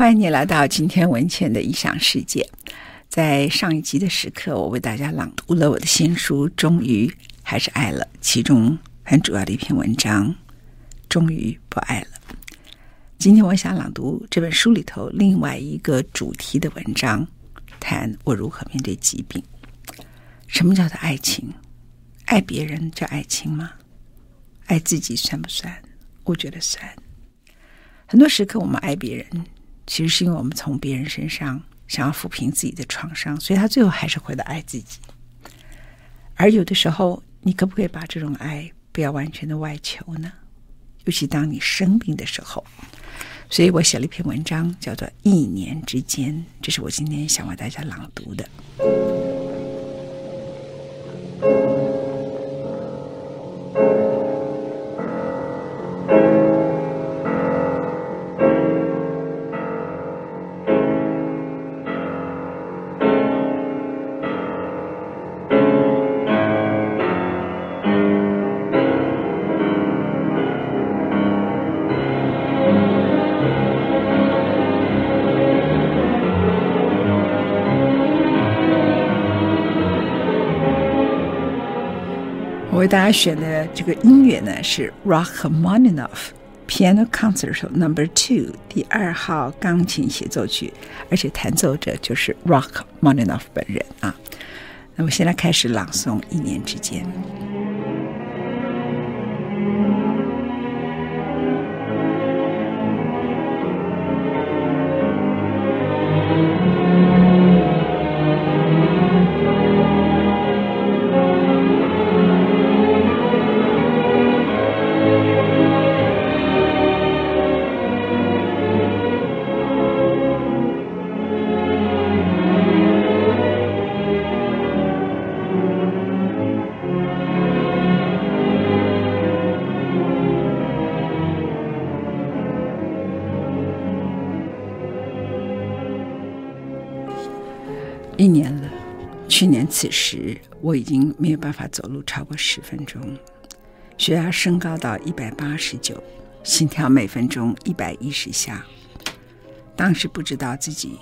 欢迎你来到今天文茜的异想世界。在上一集的时刻，我为大家朗读了我的新书《终于还是爱了》，其中很主要的一篇文章《终于不爱了》。今天我想朗读这本书里头另外一个主题的文章，谈我如何面对疾病。什么叫做爱情？爱别人叫爱情吗？爱自己算不算？我觉得算。很多时刻，我们爱别人，其实是因为我们从别人身上。想要抚平自己的创伤，所以他最后还是回到爱自己。而有的时候，你可不可以把这种爱不要完全的外求呢？尤其当你生病的时候。所以我写了一篇文章，叫做《一年之间》，这是我今天想为大家朗读的。为大家选的这个音乐呢，是 Rachmaninoff Piano Concerto Number Two 第二号钢琴协奏曲，而且弹奏者就是 Rachmaninoff 本人啊。那么现在开始朗诵《一年之间》。此时我已经没有办法走路超过十分钟，血压升高到一百八十九，心跳每分钟一百一十下。当时不知道自己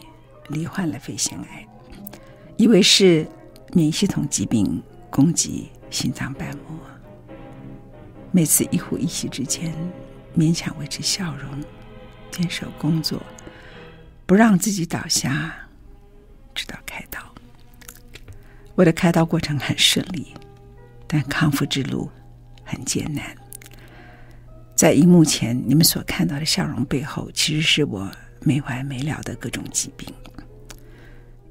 罹患了肺腺癌，以为是免疫系统疾病攻击心脏瓣膜。每次一呼一吸之间，勉强维持笑容，坚守工作，不让自己倒下。直到开刀，我的开刀过程很顺利，但康复之路很艰难。在荧幕前你们所看到的笑容背后，其实是我没完没了的各种疾病。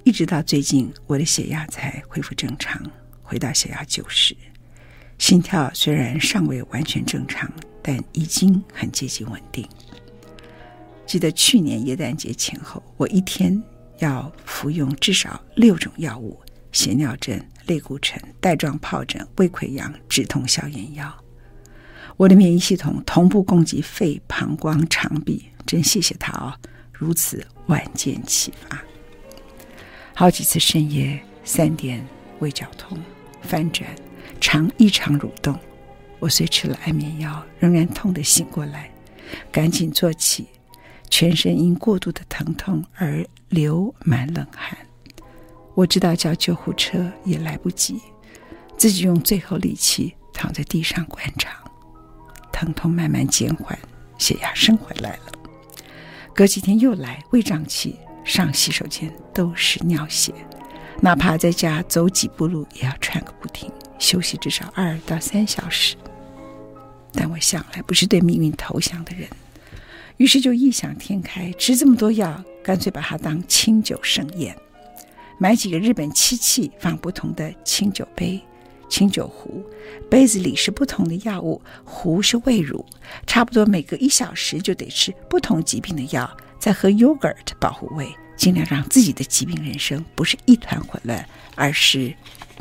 一直到最近，我的血压才恢复正常，回到血压九十，心跳虽然尚未完全正常，但已经很接近稳定。记得去年耶诞节前后，我一天。要服用至少六种药物：血尿症、类固醇、带状疱疹、胃溃疡、止痛消炎药。我的免疫系统同步攻击肺、膀胱、肠壁，真谢谢他哦，如此万箭齐发。好几次深夜三点，胃绞痛、翻转、肠异常蠕动，我虽吃了安眠药，仍然痛得醒过来，赶紧坐起。全身因过度的疼痛而流满冷汗，我知道叫救护车也来不及，自己用最后力气躺在地上观察，疼痛慢慢减缓，血压升回来了。隔几天又来，胃胀气，上洗手间都是尿血，哪怕在家走几步路也要喘个不停，休息至少二到三小时。但我向来不是对命运投降的人。于是就异想天开，吃这么多药，干脆把它当清酒盛宴，买几个日本漆器，放不同的清酒杯、清酒壶，杯子里是不同的药物，壶是胃乳，差不多每隔一小时就得吃不同疾病的药，再喝 yogurt 保护胃，尽量让自己的疾病人生不是一团混乱，而是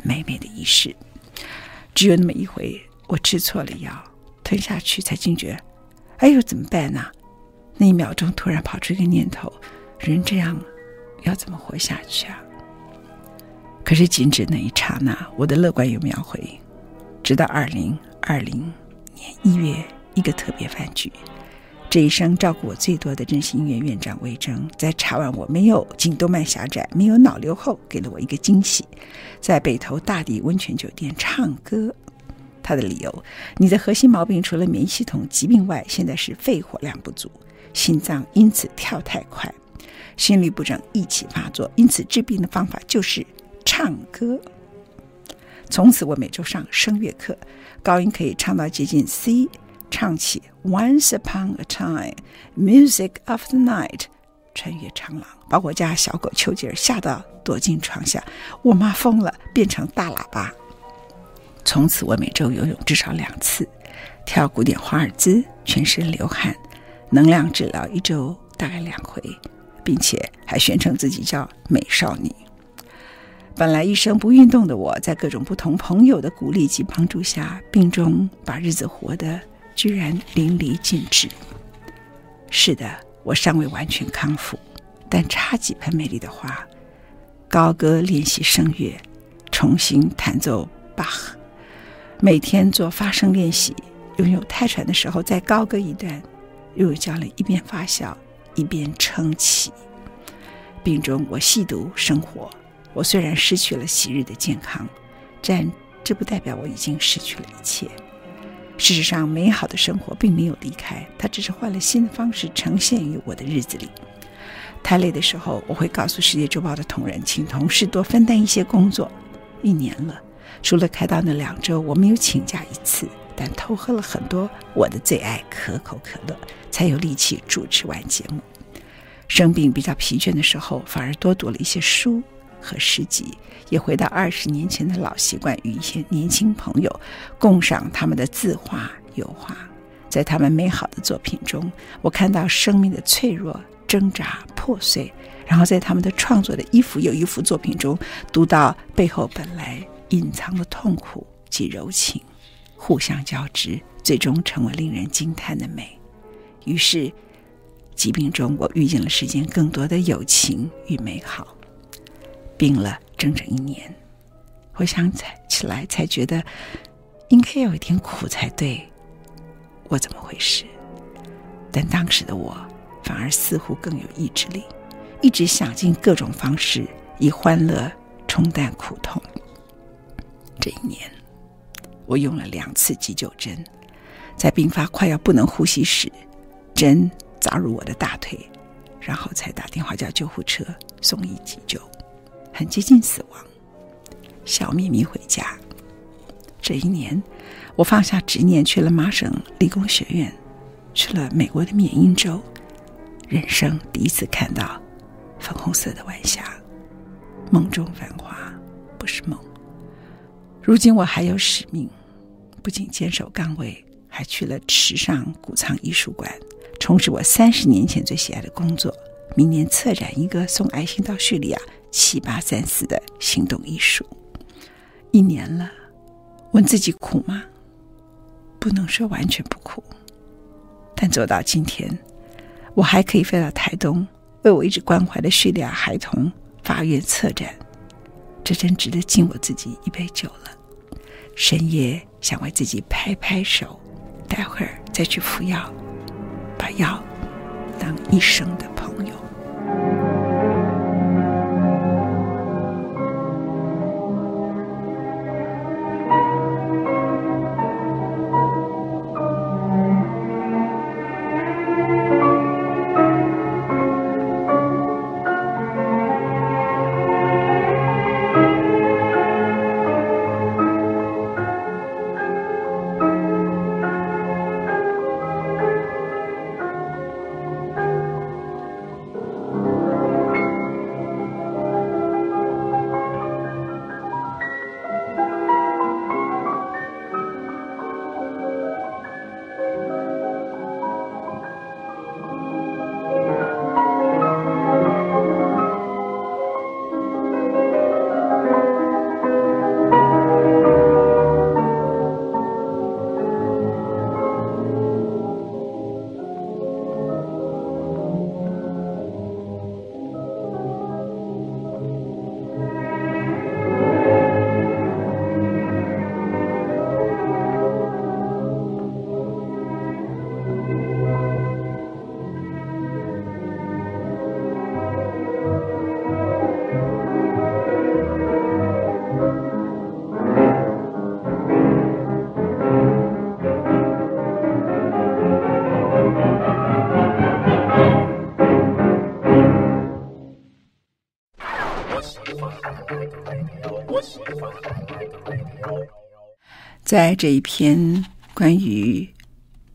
美美的仪式。只有那么一回，我吃错了药，吞下去才惊觉，哎呦，怎么办呢？那一秒钟，突然跑出一个念头：人这样要怎么活下去啊？可是，仅止那一刹那，我的乐观又秒回。直到二零二零年一月一个特别饭局，这一生照顾我最多的正是音乐院长魏征，在查完我没有颈动脉狭窄、没有脑瘤后，给了我一个惊喜，在北投大地温泉酒店唱歌。他的理由：你的核心毛病除了免疫系统疾病外，现在是肺活量不足，心脏因此跳太快，心律不整一起发作，因此治病的方法就是唱歌。从此我每周上声乐课，高音可以唱到接近 C。唱起 Once upon a time, music of the night，穿越长廊，把我家小狗丘吉尔吓到躲进床下。我妈疯了，变成大喇叭。从此我每周游泳至少两次，跳古典华尔兹，全身流汗，能量治疗一周大概两回，并且还宣称自己叫美少女。本来一生不运动的我，在各种不同朋友的鼓励及帮助下，病中把日子活得。居然淋漓尽致。是的，我尚未完全康复，但插几盆美丽的花，高歌练习声乐，重新弹奏巴赫，每天做发声练习。拥有泰喘的时候，再高歌一段，又有教练一边发笑一边撑起。病中我细读生活，我虽然失去了昔日的健康，但这不代表我已经失去了一切。事实上，美好的生活并没有离开，它只是换了新的方式呈现于我的日子里。太累的时候，我会告诉《世界周报》的同仁，请同事多分担一些工作。一年了，除了开刀那两周，我没有请假一次，但偷喝了很多我的最爱可口可乐，才有力气主持完节目。生病比较疲倦的时候，反而多读了一些书。和诗集，也回到二十年前的老习惯，与一些年轻朋友共赏他们的字画、油画。在他们美好的作品中，我看到生命的脆弱、挣扎、破碎；然后在他们的创作的一幅又一幅作品中，读到背后本来隐藏的痛苦及柔情，互相交织，最终成为令人惊叹的美。于是，疾病中我遇见了世间更多的友情与美好。病了整整一年，回想起来才觉得应该有一点苦才对。我怎么回事？但当时的我反而似乎更有意志力，一直想尽各种方式以欢乐冲淡苦痛。这一年，我用了两次急救针，在病发快要不能呼吸时，针扎入我的大腿，然后才打电话叫救护车送医急救。很接近死亡，笑眯眯回家。这一年，我放下执念，去了麻省理工学院，去了美国的缅因州，人生第一次看到粉红色的晚霞，梦中繁华不是梦。如今我还有使命，不仅坚守岗位，还去了池上谷仓艺术馆，从事我三十年前最喜爱的工作。明年策展一个送爱心到叙利亚。七八三四的行动艺术，一年了，问自己苦吗？不能说完全不苦，但走到今天，我还可以飞到台东，为我一直关怀的叙利亚孩童发愿策展，这真值得敬我自己一杯酒了。深夜想为自己拍拍手，待会儿再去服药，把药当一生的朋友。在这一篇关于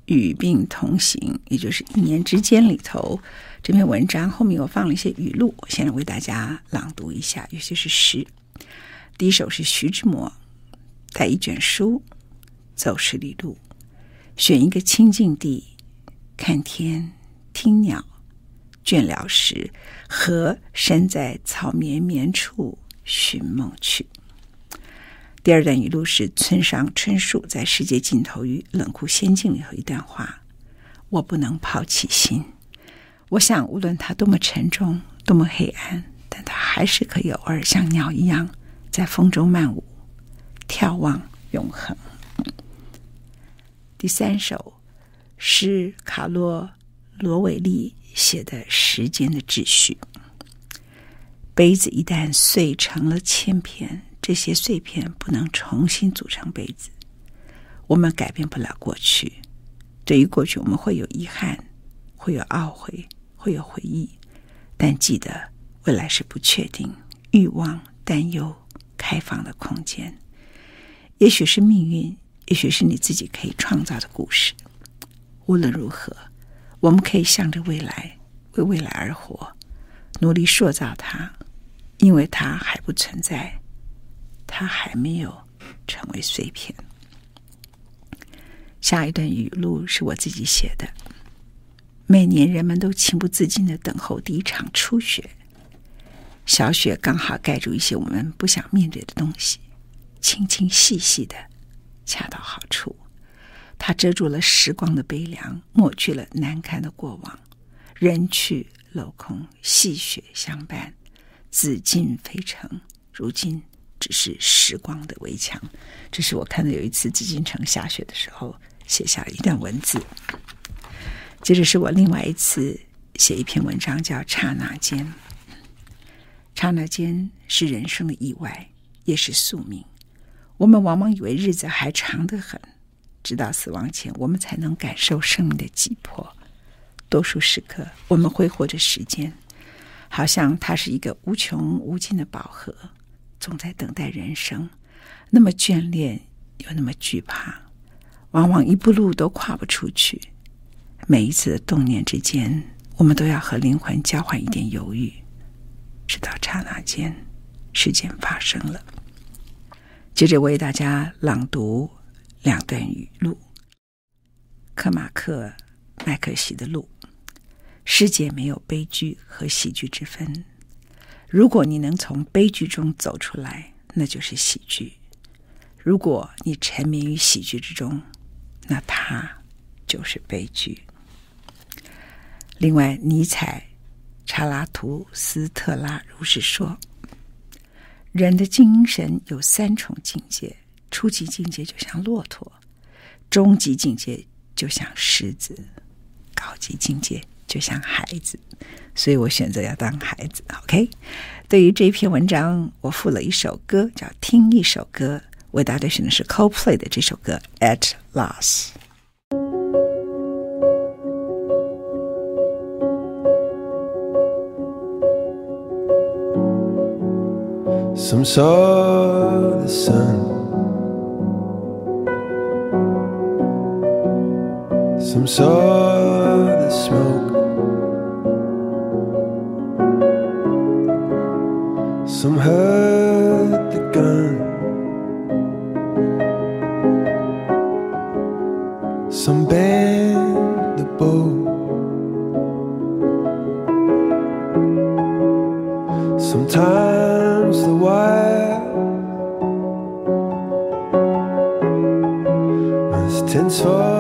与病同行，也就是一年之间里头，这篇文章后面我放了一些语录，我现在为大家朗读一下，有些是诗。第一首是徐志摩，带一卷书，走十里路，选一个清静地，看天，听鸟，倦了时，和身在草绵绵处寻梦去。第二段语录是村上春树在《世界尽头与冷酷仙境》里头一段话：“我不能抛弃心，我想无论它多么沉重，多么黑暗，但它还是可以偶尔像鸟一样在风中漫舞，眺望永恒。”第三首是卡洛罗维利写的《时间的秩序》。杯子一旦碎成了千片。这些碎片不能重新组成杯子，我们改变不了过去。对于过去，我们会有遗憾，会有懊悔，会有回忆。但记得，未来是不确定、欲望、担忧、开放的空间。也许是命运，也许是你自己可以创造的故事。无论如何，我们可以向着未来，为未来而活，努力塑造它，因为它还不存在。它还没有成为碎片。下一段语录是我自己写的。每年人们都情不自禁的等候第一场初雪，小雪刚好盖住一些我们不想面对的东西，轻轻细细的，恰到好处。它遮住了时光的悲凉，抹去了难堪的过往。人去楼空，细雪相伴，紫禁飞城。如今。只是时光的围墙，这是我看到有一次紫禁城下雪的时候写下一段文字。接着是我另外一次写一篇文章，叫《刹那间》。刹那间是人生的意外，也是宿命。我们往往以为日子还长得很，直到死亡前，我们才能感受生命的急迫。多数时刻，我们挥霍着时间，好像它是一个无穷无尽的宝盒。总在等待人生，那么眷恋又那么惧怕，往往一步路都跨不出去。每一次的动念之间，我们都要和灵魂交换一点犹豫，直到刹那间，事件发生了。接着为大家朗读两段语录：克马克麦可西的路，世界没有悲剧和喜剧之分。如果你能从悲剧中走出来，那就是喜剧；如果你沉迷于喜剧之中，那它就是悲剧。另外，尼采、查拉图斯特拉如是说：人的精神有三重境界，初级境界就像骆驼，中级境界就像狮子，高级境界就像孩子。所以我选择要当孩子。OK，对于这一篇文章，我附了一首歌，叫《听一首歌》。为大家选的是 Coldplay 的这首歌《At Last》。Some saw the sun, some saw the smoke. Some heard the gun. Some bent the bow. Sometimes the wire was tense for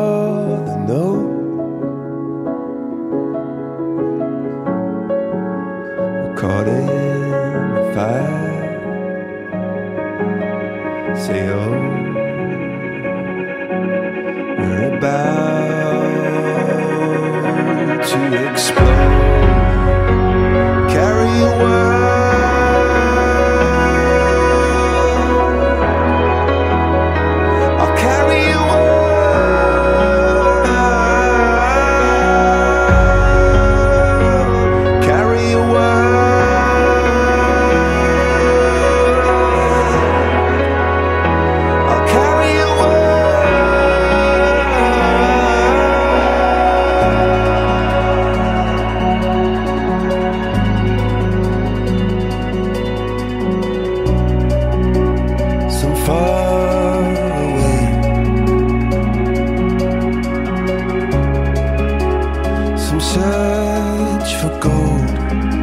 search for gold.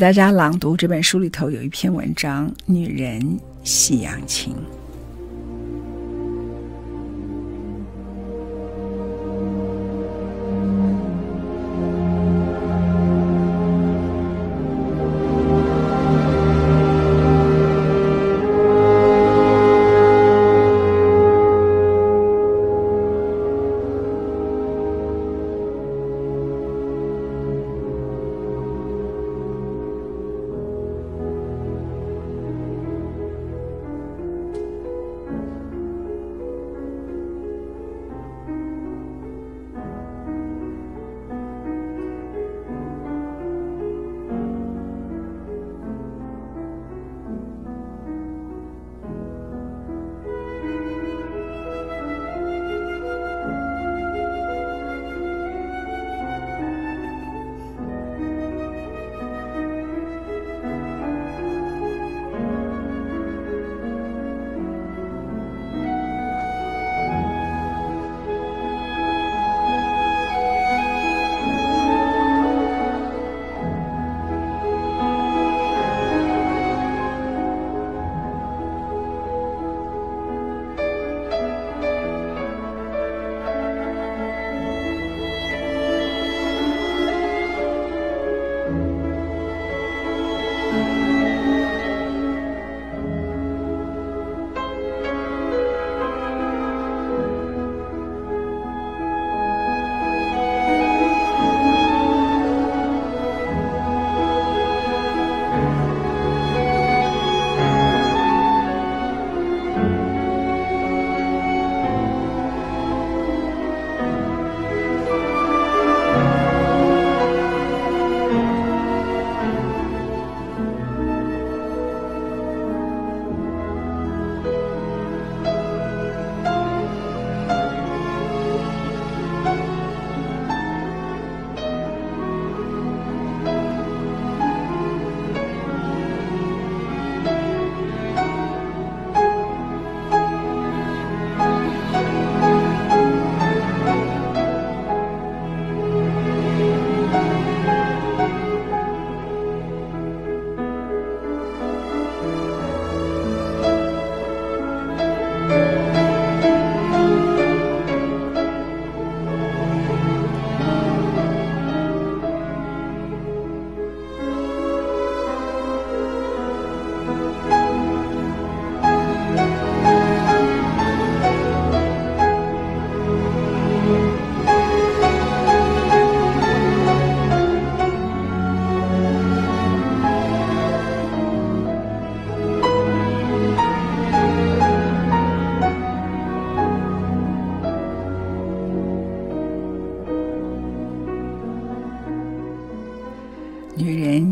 大家朗读这本书里头有一篇文章《女人夕阳情》。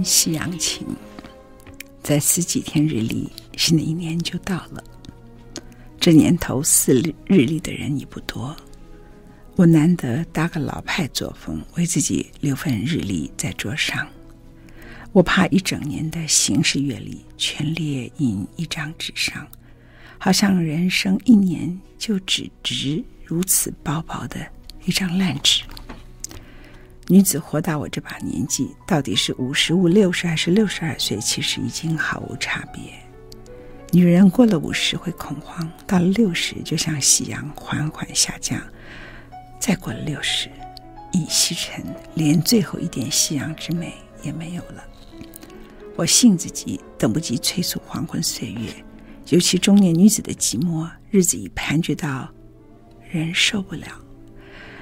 夕阳情，再撕几天日历，新的一年就到了。这年头撕日历的人已不多，我难得搭个老派作风，为自己留份日历在桌上。我怕一整年的行事阅历全列印一张纸上，好像人生一年就只值如此薄薄的一张烂纸。女子活到我这把年纪，到底是五十五、六十还是六十二岁，其实已经毫无差别。女人过了五十会恐慌，到了六十就像夕阳缓缓下降，再过了六十已西沉，连最后一点夕阳之美也没有了。我性子急，等不及催促黄昏岁月，尤其中年女子的寂寞，日子已盘踞到人受不了，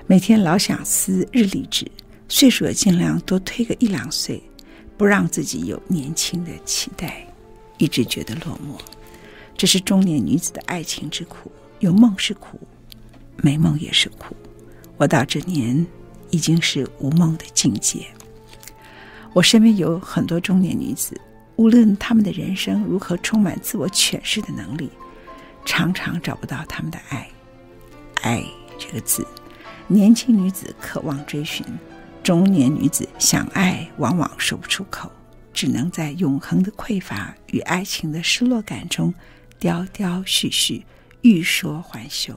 每天老想撕日历纸。岁数也尽量多推个一两岁，不让自己有年轻的期待，一直觉得落寞。这是中年女子的爱情之苦，有梦是苦，没梦也是苦。我到这年已经是无梦的境界。我身边有很多中年女子，无论她们的人生如何充满自我诠释的能力，常常找不到她们的爱。爱这个字，年轻女子渴望追寻。中年女子想爱，往往说不出口，只能在永恒的匮乏与爱情的失落感中，雕雕续续，欲说还休。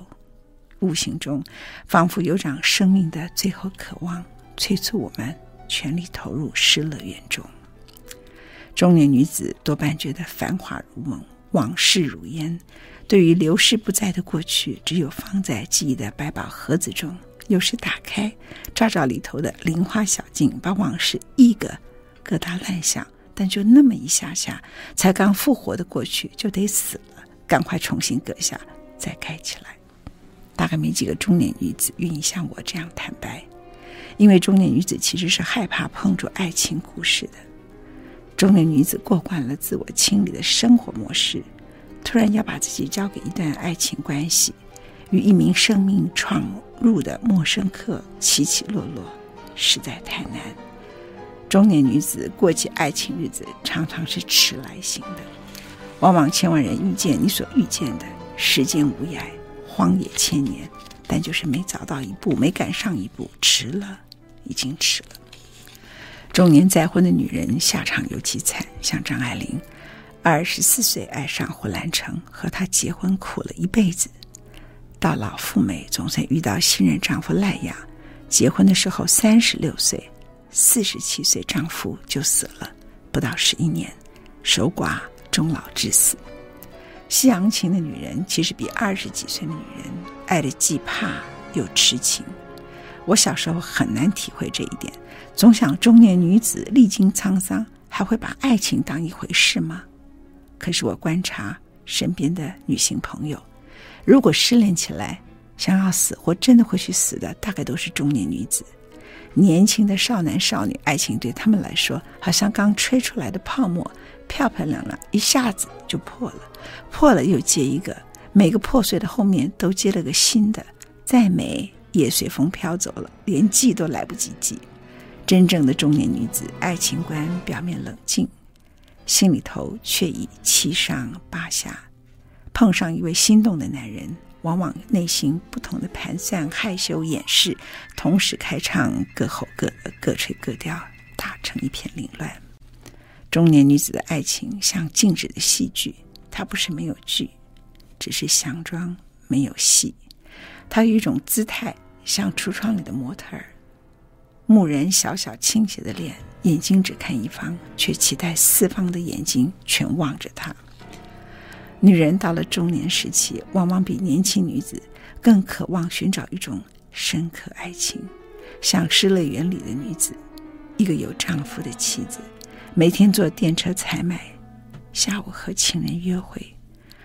无形中，仿佛有场生命的最后渴望，催促我们全力投入失乐园中。中年女子多半觉得繁华如梦，往事如烟。对于流逝不再的过去，只有放在记忆的百宝盒子中。有时打开，照照里头的菱花小径，把往事一个疙瘩乱想。但就那么一下下，才刚复活的过去就得死了，赶快重新搁下，再盖起来。大概没几个中年女子愿意像我这样坦白，因为中年女子其实是害怕碰触爱情故事的。中年女子过惯了自我清理的生活模式，突然要把自己交给一段爱情关系，与一名生命闯入的陌生客起起落落，实在太难。中年女子过起爱情日子，常常是迟来型的，往往千万人遇见你所遇见的，时间无涯。荒野千年，但就是没早到一步，没赶上一步，迟了，已经迟了。中年再婚的女人下场尤其惨，像张爱玲，二十四岁爱上胡兰成，和他结婚苦了一辈子，到老赴美，总算遇到新任丈夫赖雅。结婚的时候三十六岁，四十七岁丈夫就死了，不到十一年，守寡终老致死。西洋情的女人，其实比二十几岁的女人爱的既怕又痴情。我小时候很难体会这一点，总想中年女子历经沧桑，还会把爱情当一回事吗？可是我观察身边的女性朋友，如果失恋起来想要死或真的会去死的，大概都是中年女子。年轻的少男少女，爱情对他们来说，好像刚吹出来的泡沫。漂漂亮亮，一下子就破了，破了又接一个，每个破碎的后面都接了个新的，再美也随风飘走了，连记都来不及记。真正的中年女子，爱情观表面冷静，心里头却已七上八下。碰上一位心动的男人，往往内心不同的盘算、害羞、掩饰，同时开唱，各吼各的，各吹各调，打成一片凌乱。中年女子的爱情像静止的戏剧，它不是没有剧，只是佯装没有戏。她有一种姿态，像橱窗里的模特儿，牧人小小倾斜的脸，眼睛只看一方，却期待四方的眼睛全望着她。女人到了中年时期，往往比年轻女子更渴望寻找一种深刻爱情，像失乐园里的女子，一个有丈夫的妻子。每天坐电车采买，下午和情人约会，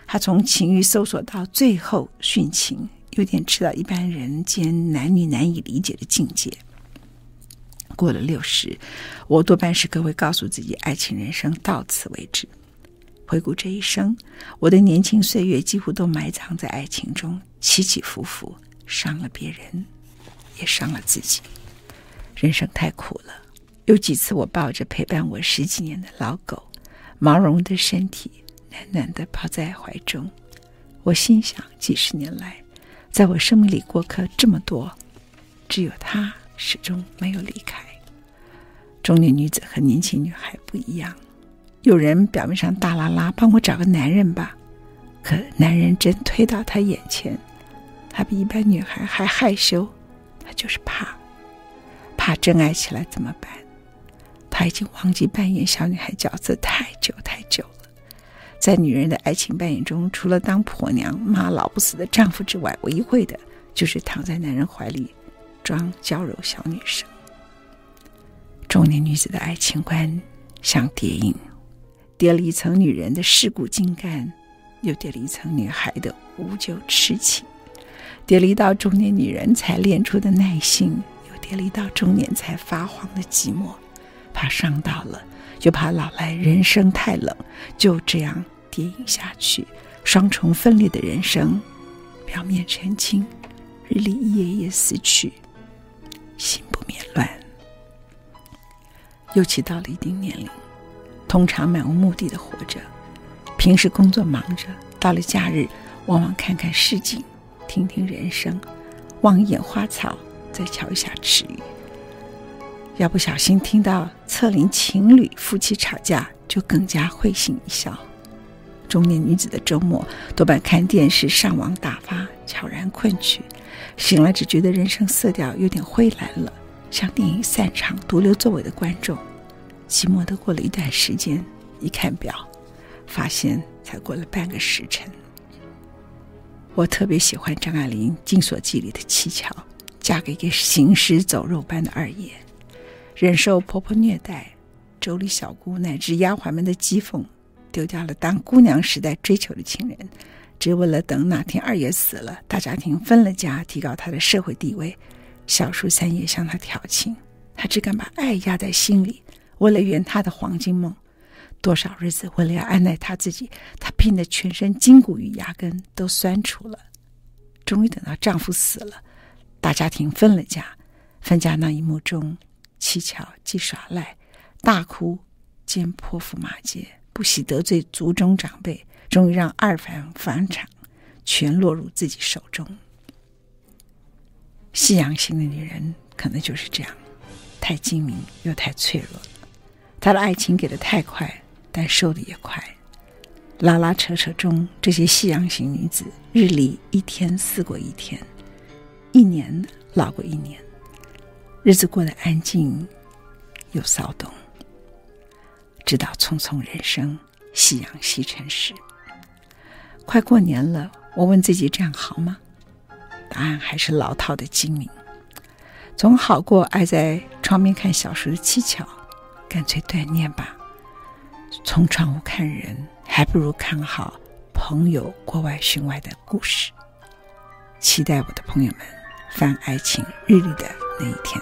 他从情欲搜索到最后殉情，有点吃到一般人间男女难以理解的境界。过了六十，我多半是各位告诉自己，爱情人生到此为止。回顾这一生，我的年轻岁月几乎都埋藏在爱情中，起起伏伏，伤了别人，也伤了自己。人生太苦了。有几次，我抱着陪伴我十几年的老狗，毛茸的身体，暖暖的抱在怀中。我心想，几十年来，在我生命里过客这么多，只有他始终没有离开。中年女子和年轻女孩不一样，有人表面上大拉拉，帮我找个男人吧，可男人真推到她眼前，她比一般女孩还害羞，她就是怕，怕真爱起来怎么办？她已经忘记扮演小女孩角色太久太久了，在女人的爱情扮演中，除了当婆娘、骂老不死的丈夫之外，唯一会的就是躺在男人怀里装娇柔小女生。中年女子的爱情观像叠影，叠了一层女人的世故精干，又叠了一层女孩的无救痴情，叠了一道中年女人才练出的耐心，又叠了一道中年才发黄的寂寞。怕伤到了，就怕老来人生太冷，就这样叠影下去，双重分裂的人生，表面澄清，日里一夜夜思去，心不免乱。尤其到了一定年龄，通常漫无目的的活着，平时工作忙着，到了假日，往往看看市井，听听人声，望一眼花草，再瞧一下池鱼。要不小心听到侧邻情侣夫妻吵架，就更加会心一笑。中年女子的周末多半看电视、上网打发，悄然困去。醒来只觉得人生色调有点灰蓝了，像电影散场独留座位的观众。寂寞的过了一段时间，一看表，发现才过了半个时辰。我特别喜欢张爱玲《金锁记》里的七巧，嫁给一个行尸走肉般的二爷，忍受婆婆虐待，妯娌小姑乃至丫鬟们的讥讽，丢掉了当姑娘时代追求的情人，只为了等哪天二爷死了，大家庭分了家，提高他的社会地位。小叔三爷向他调情，他只敢把爱压在心里，为了圆他的黄金梦。多少日子，为了要安奈他自己，她拼得全身筋骨与牙根都酸楚了。终于等到丈夫死了，大家庭分了家。分家那一幕中，七巧既耍赖、大哭，兼泼妇骂街，不惜得罪族中长辈，终于让二房房产全落入自己手中。西洋型的女人可能就是这样，太精明又太脆弱。他的爱情给的太快。但瘦的也快，拉拉扯扯中，这些西洋型女子日里一天似过一天，一年老过一年，日子过得安静又骚动，直到匆匆人生，夕阳西沉时，快过年了，我问自己这样好吗？答案还是老套的精明，总好过爱在窗边看小说的七巧，干脆断念吧。从窗户看人，还不如看好朋友国外寻外的故事。期待我的朋友们翻爱情日历的那一天。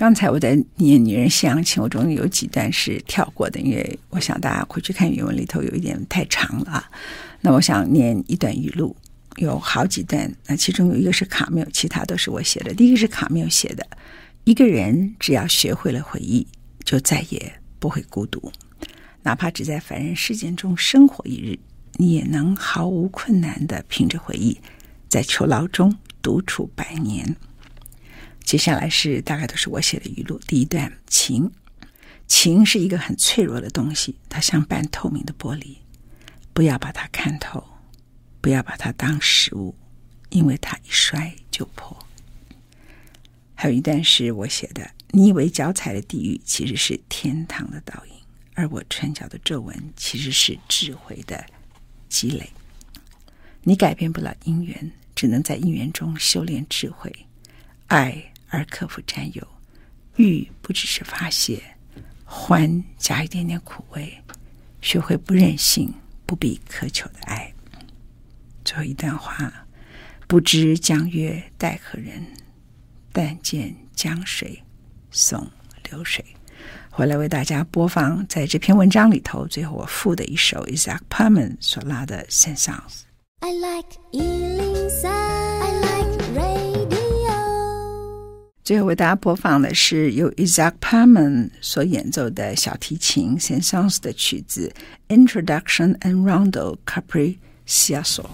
刚才我在念《女人夕阳情》，我中间有几段是跳过的，因为我想大家回去看原文里头有一点太长了啊。那我想念一段语录，有好几段，那其中有一个是卡缪，其他都是我写的。第一个是卡缪写的：一个人只要学会了回忆，就再也不会孤独，哪怕只在凡人世间中生活一日，你也能毫无困难地凭着回忆，在囚牢中独处百年。接下来是大概都是我写的语录。第一段，情，情是一个很脆弱的东西，它像半透明的玻璃，不要把它看透，不要把它当食物，因为它一摔就破。还有一段是我写的，你以为脚踩的地狱其实是天堂的倒影，而我唇角的皱纹其实是智慧的积累。你改变不了因缘，只能在因缘中修炼智慧，爱。而克服占有，欲不只是发泄，欢加一点点苦味，学会不任性、不必苛求的爱。最后一段话：不知江月待何人，但见江水送流水。回来为大家播放在这篇文章里头最后我附的一首 Isaac Perman 所拉的 Saint-Saëns。I like 103, I like 最后为大家播放的是由 Isaac Perman 所演奏的小提琴圣桑的曲子 Introduction and Rondo Capricioso。